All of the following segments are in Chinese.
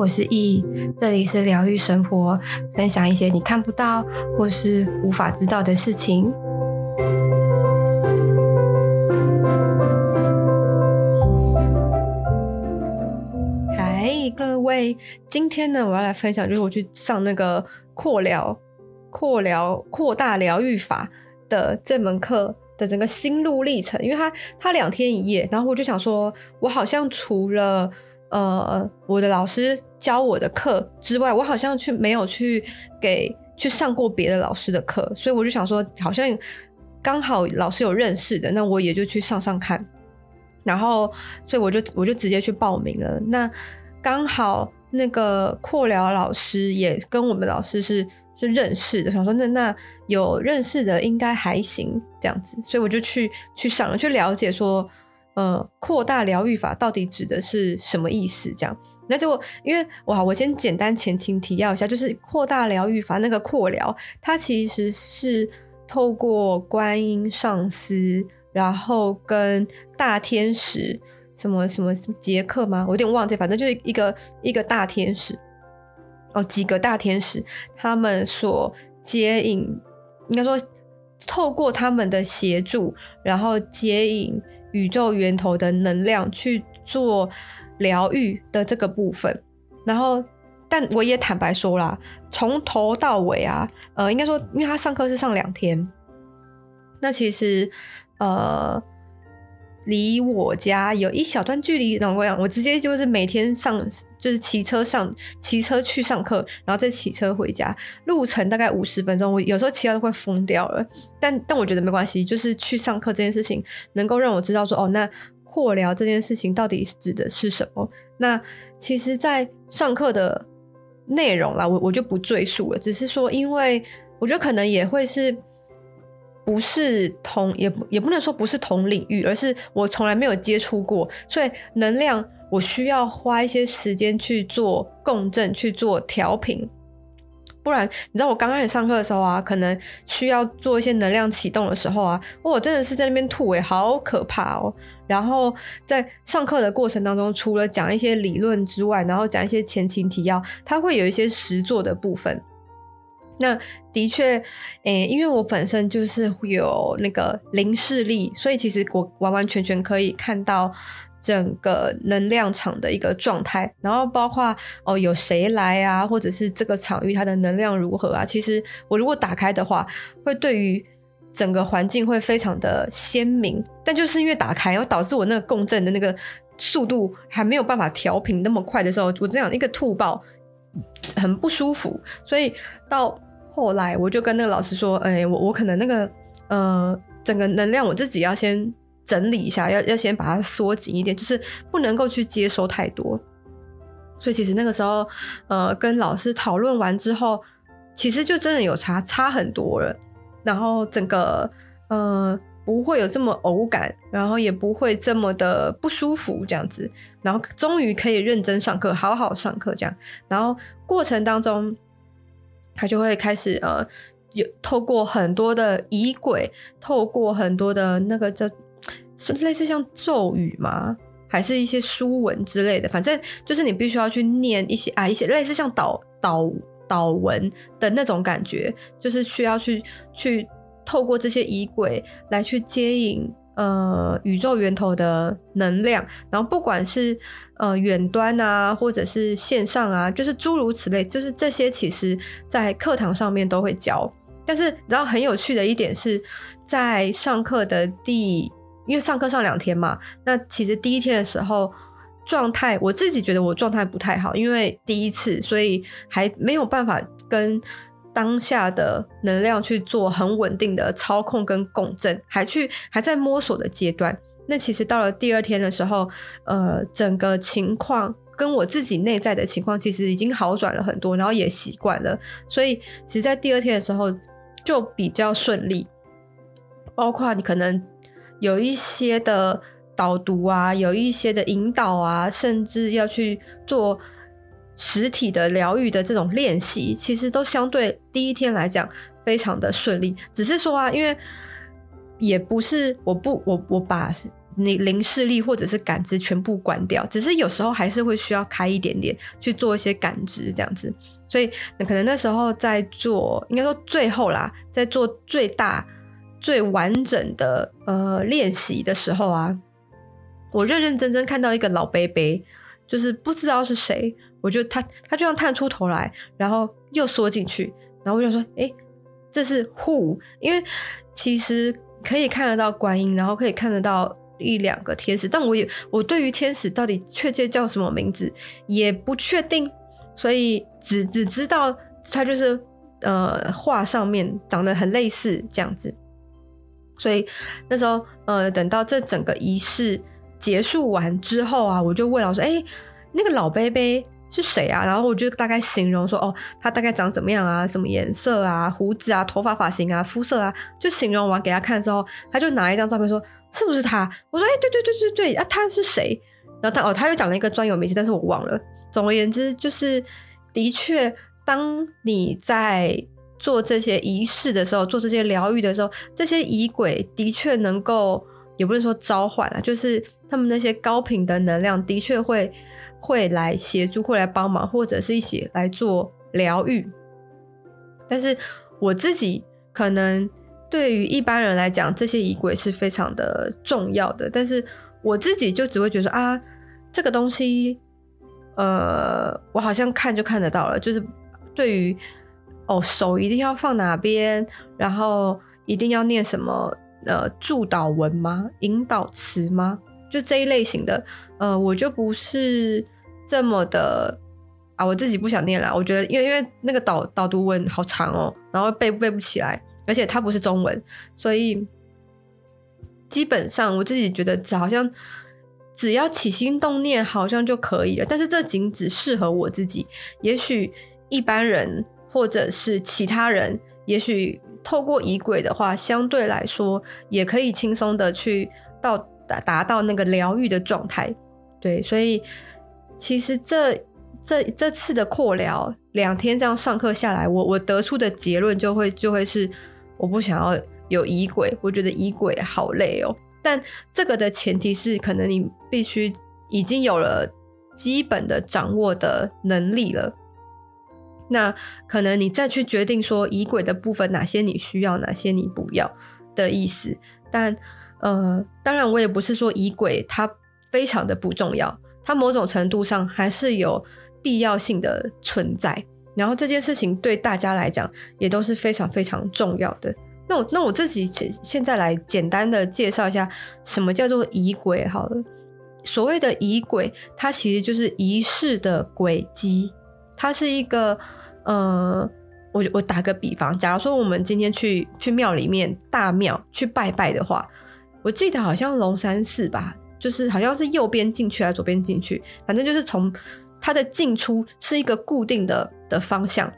我是易，这里是疗愈生活，分享一些你看不到或是无法知道的事情。嗨，各位，今天呢，我要来分享，就是我去上那个扩疗、扩疗、扩大疗愈法的这门课的整个心路历程，因为它它两天一夜，然后我就想说，我好像除了呃，我的老师教我的课之外，我好像去没有去给去上过别的老师的课，所以我就想说，好像刚好老师有认识的，那我也就去上上看。然后，所以我就我就直接去报名了。那刚好那个扩疗老师也跟我们老师是是认识的，想说那那有认识的应该还行这样子，所以我就去去上了，去了解说。呃，扩大疗愈法到底指的是什么意思？这样，那就因为哇，我先简单前情提要一下，就是扩大疗愈法那个扩疗，它其实是透过观音上司，然后跟大天使什么什么什么杰克吗？我有点忘记，反正就是一个一个大天使哦，几个大天使他们所接引，应该说透过他们的协助，然后接引。宇宙源头的能量去做疗愈的这个部分，然后，但我也坦白说啦，从头到尾啊，呃，应该说，因为他上课是上两天，那其实，呃。离我家有一小段距离，然后我讲，我直接就是每天上，就是骑车上，骑车去上课，然后再骑车回家，路程大概五十分钟。我有时候骑到都快疯掉了，但但我觉得没关系，就是去上课这件事情能够让我知道说，哦，那扩聊这件事情到底指的是什么？那其实，在上课的内容啦，我我就不赘述了，只是说，因为我觉得可能也会是。不是同，也也不能说不是同领域，而是我从来没有接触过，所以能量我需要花一些时间去做共振，去做调频。不然，你知道我刚开始上课的时候啊，可能需要做一些能量启动的时候啊，我真的是在那边吐诶，好可怕哦。然后在上课的过程当中，除了讲一些理论之外，然后讲一些前情提要，它会有一些实作的部分。那的确，诶、因为我本身就是有那个零视力，所以其实我完完全全可以看到整个能量场的一个状态，然后包括哦有谁来啊，或者是这个场域它的能量如何啊。其实我如果打开的话，会对于整个环境会非常的鲜明。但就是因为打开，然后导致我那个共振的那个速度还没有办法调频那么快的时候，我这样一个吐爆，很不舒服，所以到。后来我就跟那个老师说：“哎、我我可能那个呃，整个能量我自己要先整理一下，要要先把它缩紧一点，就是不能够去接收太多。所以其实那个时候，呃，跟老师讨论完之后，其实就真的有差差很多了。然后整个呃不会有这么偶感，然后也不会这么的不舒服这样子。然后终于可以认真上课，好好上课这样。然后过程当中。”他就会开始呃，有透过很多的仪轨，透过很多的那个叫是类似像咒语吗？还是一些书文之类的？反正就是你必须要去念一些啊，一些类似像导导导文的那种感觉，就是需要去去透过这些仪轨来去接引呃宇宙源头的能量，然后不管是。呃，远端啊，或者是线上啊，就是诸如此类，就是这些，其实在课堂上面都会教。但是，然后很有趣的一点是，在上课的第，因为上课上两天嘛，那其实第一天的时候状态，我自己觉得我状态不太好，因为第一次，所以还没有办法跟当下的能量去做很稳定的操控跟共振，还去还在摸索的阶段。那其实到了第二天的时候，呃，整个情况跟我自己内在的情况其实已经好转了很多，然后也习惯了，所以其实，在第二天的时候就比较顺利。包括你可能有一些的导读啊，有一些的引导啊，甚至要去做实体的疗愈的这种练习，其实都相对第一天来讲非常的顺利。只是说啊，因为也不是我不我我把。你灵视力或者是感知全部关掉，只是有时候还是会需要开一点点去做一些感知这样子。所以可能那时候在做，应该说最后啦，在做最大最完整的呃练习的时候啊，我认认真真看到一个老伯伯，就是不知道是谁，我就他他就像探出头来，然后又缩进去，然后我就说，哎，这是 who？因为其实可以看得到观音，然后可以看得到一两个天使，但我也我对于天使到底确切叫什么名字也不确定。所以只只知道它就是呃画上面长得很类似这样子，所以那时候呃等到这整个仪式结束完之后啊，我就问老师：“哎，那个老伯伯是谁啊？”然后我就大概形容说：“哦，他大概长怎么样啊？什么颜色啊？胡子啊？头发发型啊？肤色啊？”就形容完给他看之后，他就拿一张照片说：“是不是他？”我说：“哎，对对对对对啊，他是谁？”然后他哦，他又讲了一个专有名词，但是我忘了。总而言之，就是的确，当你在做这些仪式的时候，做这些疗愈的时候，这些仪轨的确能够，也不是说召唤啊，就是他们那些高频的能量的确会会来协助，会来帮忙，或者是一起来做疗愈。但是我自己可能对于一般人来讲，这些仪轨是非常的重要的，但是我自己就只会觉得啊，这个东西。呃，我好像看就看得到了，就是对于哦，手一定要放哪边，然后一定要念什么呃祝祷文吗？引导词吗？就这一类型的，呃，我就不是这么的啊，我自己不想念了。我觉得，因为因为那个导导读文好长哦，然后背背不起来，而且它不是中文，所以基本上我自己觉得好像。只要起心动念，好像就可以了。但是这仅只适合我自己。也许一般人或者是其他人，也许透过仪轨的话，相对来说也可以轻松的去到达达到那个疗愈的状态。对，所以其实这这这次的扩疗两天这样上课下来，我我得出的结论就会就会是，我不想要有仪轨，我觉得仪轨好累哦。但这个的前提是，可能你必须已经有了基本的掌握的能力了。那可能你再去决定说仪轨的部分哪些你需要，哪些你不要的意思。但呃，当然我也不是说仪轨它非常的不重要，它某种程度上还是有必要性的存在。然后这件事情对大家来讲也都是非常非常重要的。那我那我自己现现在来简单的介绍一下什么叫做仪轨好了。所谓的仪轨，它其实就是仪式的轨迹。它是一个呃，我我打个比方，假如说我们今天去去庙里面大庙去拜拜的话，我记得好像龙山寺吧，就是好像是右边进去还是左边进去，反正就是从它的进出是一个固定的的方向。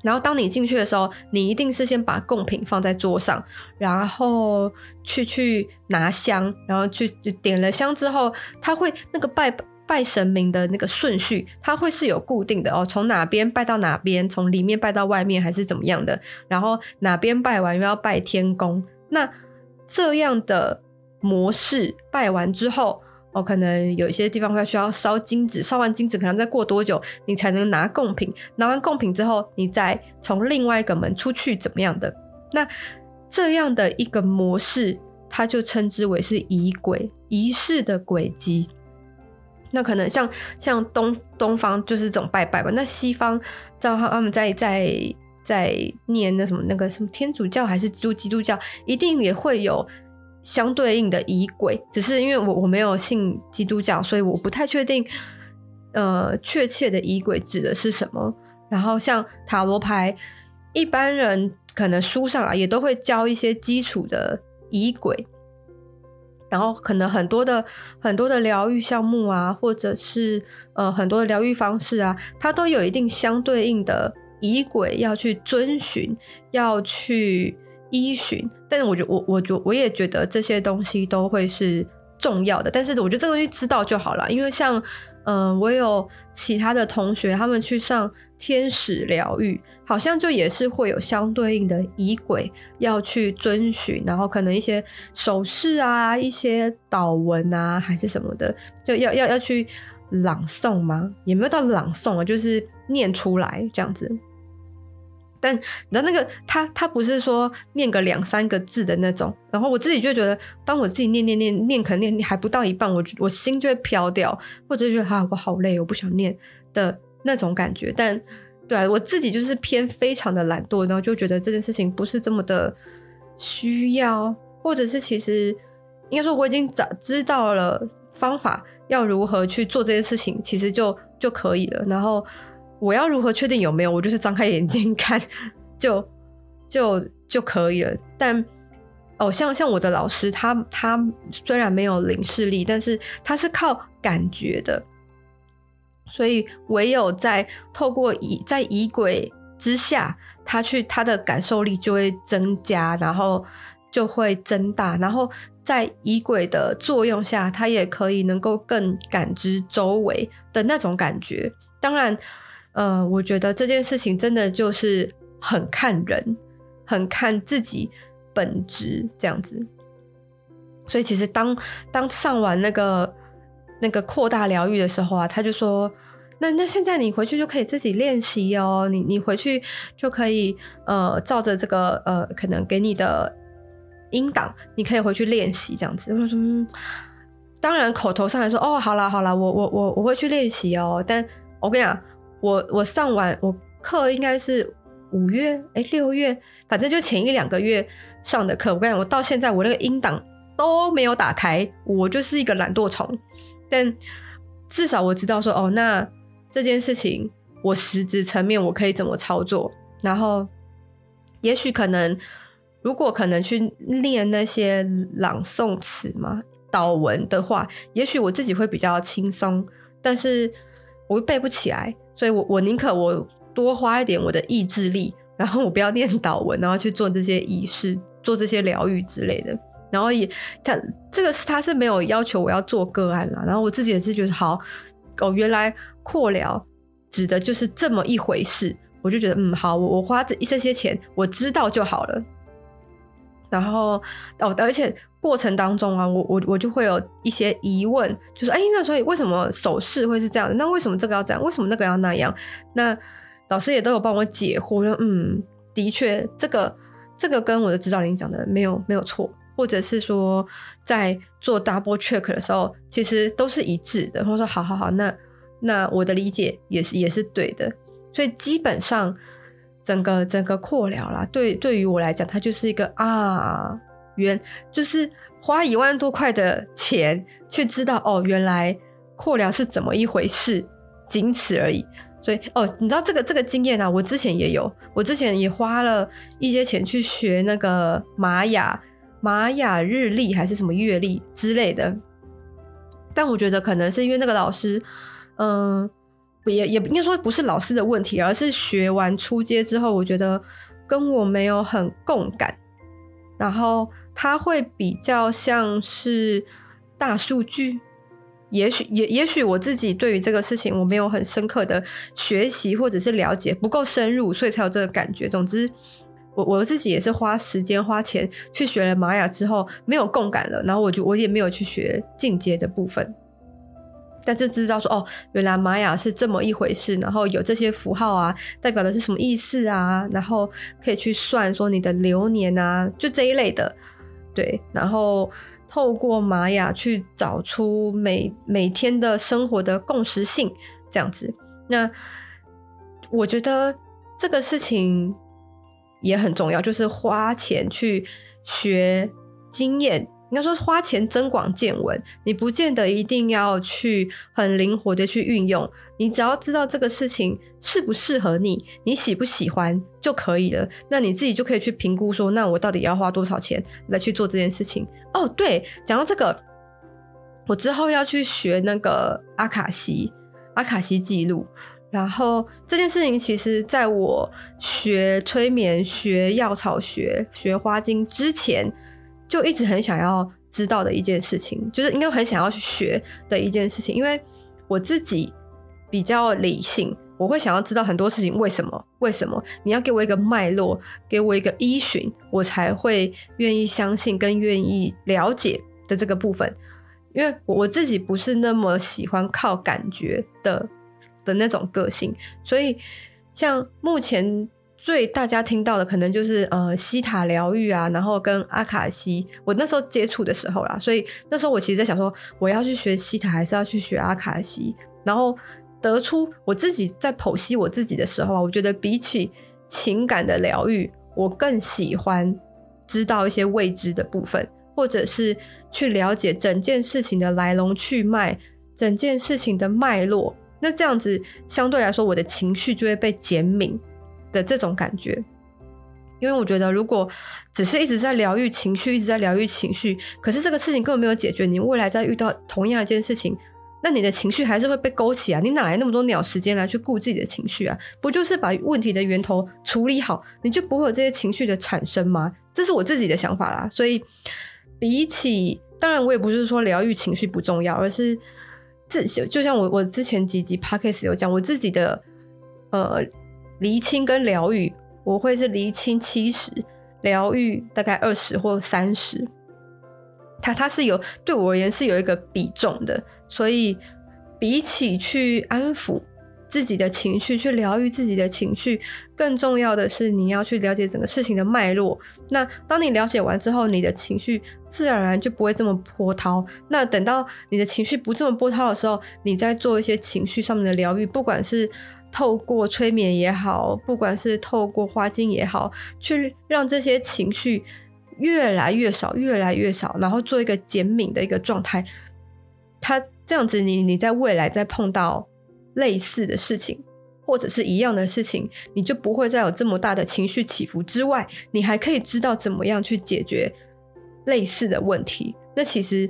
然后当你进去的时候，你一定是先把贡品放在桌上，然后去去拿香，然后去点了香之后，他会那个拜拜神明的那个顺序，他会是有固定的哦，从哪边拜到哪边，从里面拜到外面还是怎么样的，然后哪边拜完又要拜天公，那这样的模式拜完之后。哦，可能有一些地方会需要烧金纸，烧完金纸可能再过多久你才能拿贡品？拿完贡品之后，你再从另外一个门出去，怎么样的？那这样的一个模式，它就称之为是仪轨，仪式的轨迹。那可能像像东东方就是这种拜拜吧，那西方知道他们在在在念那什么那个什么天主教还是基督基督教，一定也会有。相对应的仪轨，只是因为我我没有信基督教，所以我不太确定，呃，确切的仪轨指的是什么。然后像塔罗牌，一般人可能书上啊也都会教一些基础的仪轨，然后可能很多的很多的疗愈项目啊，或者是呃很多的疗愈方式啊，它都有一定相对应的仪轨要去遵循，要去。依循，但是我觉得我我觉我也觉得这些东西都会是重要的。但是我觉得这个东西知道就好了，因为像嗯、我有其他的同学，他们去上天使疗愈，好像就也是会有相对应的仪轨要去遵循，然后可能一些手势啊、一些祷文啊，还是什么的，就要要要去朗诵吗？也没有到朗诵啊，就是念出来这样子。但你知道那个他他不是说念个两三个字的那种，然后我自己就觉得，当我自己念念念念，可能念还不到一半，我我心就会飘掉，或者觉得啊我好累，我不想念的那种感觉。但对啊，我自己就是偏非常的懒惰，然后就觉得这件事情不是这么的需要，或者是其实应该说我已经早知道了方法要如何去做这件事情，其实就就可以了。然后。我要如何确定有没有？我就是张开眼睛看，就就就可以了。但哦，像像我的老师，他他虽然没有灵视力，但是他是靠感觉的，所以唯有在透过仪在仪轨之下，他去他的感受力就会增加，然后就会增大，然后在仪轨的作用下，他也可以能够更感知周围的那种感觉。当然。呃，我觉得这件事情真的就是很看人，很看自己本职这样子。所以其实当当上完那个那个扩大疗愈的时候啊，他就说：“那那现在你回去就可以自己练习哦，你你回去就可以呃照着这个呃可能给你的音档，你可以回去练习这样子。”我说：“嗯，当然口头上来说哦，好啦好啦，我我我我会去练习哦。”但我跟你讲。我我上完我课应该是五月哎六月，反正就前一两个月上的课。我跟你讲，我到现在我那个音档都没有打开，我就是一个懒惰虫。但至少我知道说哦，那这件事情我实质层面我可以怎么操作。然后也许可能如果可能去练那些朗诵词嘛、导文的话，也许我自己会比较轻松。但是我背不起来。所以我，我宁可我多花一点我的意志力，然后我不要念祷文，然后去做这些仪式、做这些疗愈之类的。然后也，他这个是他是没有要求我要做个案啦。然后我自己也是觉得，好哦，原来扩疗指的就是这么一回事。我就觉得，嗯，好，我我花这这些钱，我知道就好了。然后哦，而且过程当中啊，我我我就会有一些疑问，就是哎，那所以为什么手势会是这样的？那为什么这个要这样？为什么那个要那样？那老师也都有帮我解惑，说嗯，的确，这个这个跟我的指导灵讲的没有没有错，或者是说在做 double check 的时候，其实都是一致的。或者说好好好，那那我的理解也是也是对的，所以基本上。整个整个扩疗啦，对对于我来讲，它就是一个啊，原就是花一万多块的钱去知道哦，原来扩疗是怎么一回事，仅此而已。所以哦，你知道这个这个经验啊，我之前也有，我之前也花了一些钱去学那个玛雅玛雅日历还是什么月历之类的，但我觉得可能是因为那个老师，嗯。也也应该说不是老师的问题，而是学完初阶之后，我觉得跟我没有很共感。然后他会比较像是大数据，也许也也许我自己对于这个事情我没有很深刻的学习或者是了解，不够深入，所以才有这个感觉。总之，我我自己也是花时间花钱去学了玛雅之后，没有共感了，然后我就我也没有去学进阶的部分。但是知道说哦，原来玛雅是这么一回事，然后有这些符号啊，代表的是什么意思啊？然后可以去算说你的流年啊，就这一类的，对。然后透过玛雅去找出每每天的生活的共识性，这样子。那我觉得这个事情也很重要，就是花钱去学经验。应该说花钱增广见闻，你不见得一定要去很灵活的去运用，你只要知道这个事情适不适合你，你喜不喜欢就可以了。那你自己就可以去评估说，那我到底要花多少钱来去做这件事情？哦，对，讲到这个，我之后要去学那个阿卡西，阿卡西记录。然后这件事情其实在我学催眠、学药草学、学花精之前。就一直很想要知道的一件事情，就是应该很想要去学的一件事情。因为我自己比较理性，我会想要知道很多事情为什么？为什么？你要给我一个脉络，给我一个依循，我才会愿意相信跟愿意了解的这个部分。因为我自己不是那么喜欢靠感觉的的那种个性，所以像目前。最大家听到的可能就是呃西塔疗愈啊，然后跟阿卡西，我那时候接触的时候啦，所以那时候我其实在想说，我要去学西塔还是要去学阿卡西，然后得出我自己在剖析我自己的时候啊，我觉得比起情感的疗愈，我更喜欢知道一些未知的部分，或者是去了解整件事情的来龙去脉，整件事情的脉络，那这样子相对来说，我的情绪就会被减敏。的这种感觉，因为我觉得，如果只是一直在疗愈情绪，一直在疗愈情绪，可是这个事情根本没有解决，你未来再遇到同样一件事情，那你的情绪还是会被勾起啊！你哪来那么多鸟时间来去顾自己的情绪啊？不就是把问题的源头处理好，你就不会有这些情绪的产生吗？这是我自己的想法啦。所以，比起当然，我也不是说疗愈情绪不重要，而是自就像我我之前几集 podcast 有讲，我自己的呃。厘清跟疗愈，我会是厘清七十，疗愈大概二十或三十。它它是有对我而言是有一个比重的，所以比起去安抚自己的情绪，去疗愈自己的情绪，更重要的是你要去了解整个事情的脉络。那当你了解完之后，你的情绪自然而然就不会这么波涛。那等到你的情绪不这么波涛的时候，你再做一些情绪上面的疗愈，不管是。透过催眠也好，不管是透过花精也好，去让这些情绪越来越少，越来越少，然后做一个减敏的一个状态。它这样子你，你你在未来再碰到类似的事情，或者是一样的事情，你就不会再有这么大的情绪起伏。之外，你还可以知道怎么样去解决类似的问题。那其实，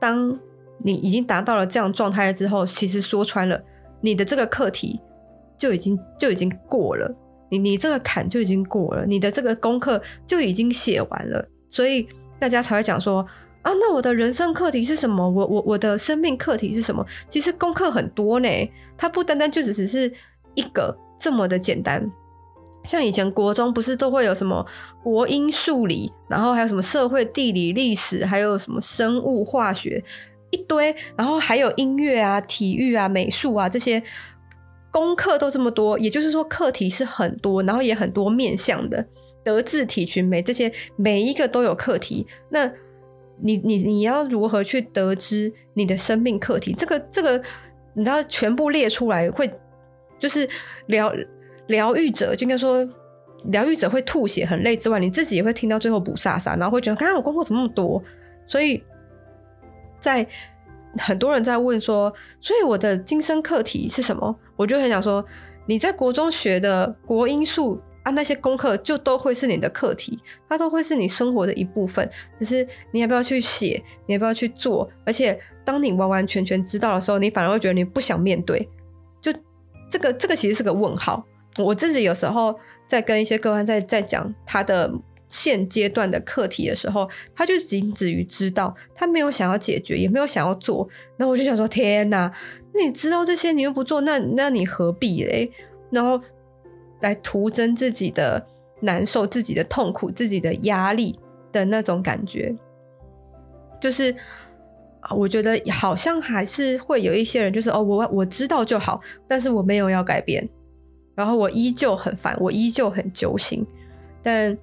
当你已经达到了这样状态之后，其实说穿了，你的这个课题。就已经就已经过了，你你这个坎就已经过了，你的这个功课就已经写完了，所以大家才会讲说啊，那我的人生课题是什么？我我我的生命课题是什么？其实功课很多呢，它不单单就只只是一个这么的简单。像以前国中不是都会有什么国英数理，然后还有什么社会地理历史，还有什么生物化学一堆，然后还有音乐啊、体育啊、美术啊这些。功课都这么多，也就是说课题是很多，然后也很多面向的，德智体群美这些每一个都有课题。那你你你要如何去得知你的生命课题？这个这个你知道全部列出来会就是疗疗愈者就应该说疗愈者会吐血很累之外，你自己也会听到最后雾煞煞，然后会觉得刚刚我功课怎么那么多？所以在。很多人在问说，所以我的今生课题是什么？我就很想说，你在国中学的国英数啊，那些功课就都会是你的课题，它都会是你生活的一部分。只是你要不要去写，你要不要去做？而且当你完完全全知道的时候，你反而会觉得你不想面对。就这个，这个其实是个问号。我自己有时候在跟一些个案在在讲他的。现阶段的课题的时候，他就仅止于知道，他没有想要解决，也没有想要做。那我就想说，天哪！那你知道这些，你又不做，那那你何必嘞？然后来徒增自己的难受、自己的痛苦、自己的压力的那种感觉，就是，我觉得好像还是会有一些人，就是哦，我我知道就好，但是我没有要改变，然后我依旧很烦，我依旧很揪心，但。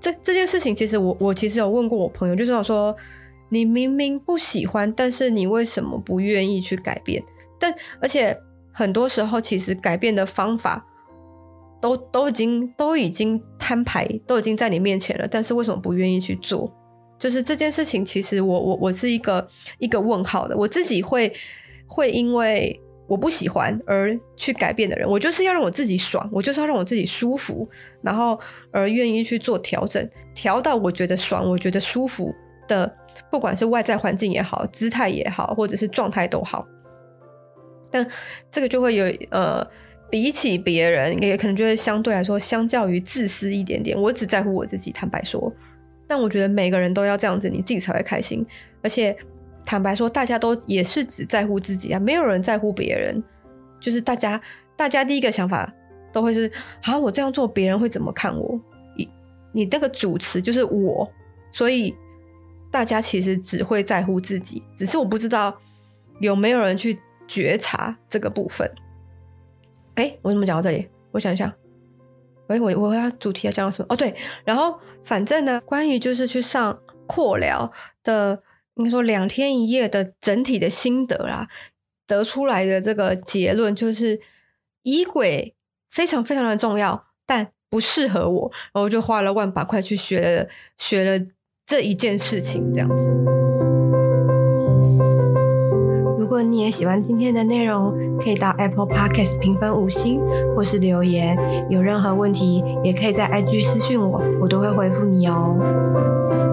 这这件事情，其实我我其实有问过我朋友，就是想说，你明明不喜欢，但是你为什么不愿意去改变？但而且很多时候，其实改变的方法都都已经都已经摊牌，都已经在你面前了，但是为什么不愿意去做？就是这件事情，其实我我我是一个一个问号的，我自己会会因为。我不喜欢而去改变的人，我就是要让我自己爽，我就是要让我自己舒服，然后而愿意去做调整，调到我觉得爽、我觉得舒服的，不管是外在环境也好、姿态也好，或者是状态都好。但这个就会有呃，比起别人，也可能就会相对来说，相较于自私一点点。我只在乎我自己，坦白说，但我觉得每个人都要这样子，你自己才会开心。而且坦白说，大家都也是只在乎自己啊，没有人在乎别人。就是大家，大家第一个想法都会是：啊，我这样做，别人会怎么看我？你你这个主词就是我，所以大家其实只会在乎自己。只是我不知道有没有人去觉察这个部分。哎、我怎么讲到这里？我想一想。喂，我我要主题要讲到什么？哦，对，然后反正呢，关于就是去上扩疗的，应该说两天一夜的整体的心得啦，得出来的这个结论就是，衣轨非常非常的重要，但不适合我，然后就花了万把块去学了学了这一件事情，这样子。如果你也喜欢今天的内容，可以到 Apple Podcast 评分五星，或是留言。有任何问题，也可以在 IG 私讯我，我都会回复你哦。